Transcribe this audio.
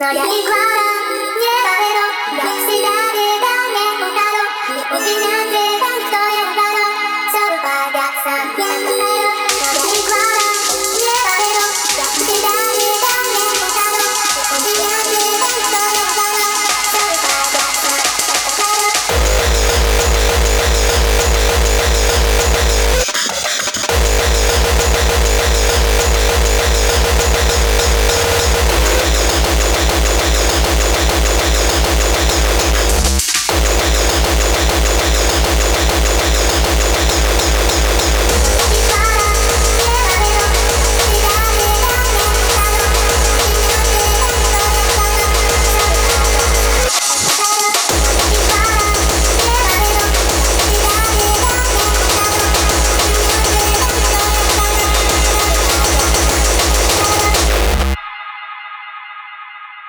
No, ya igual.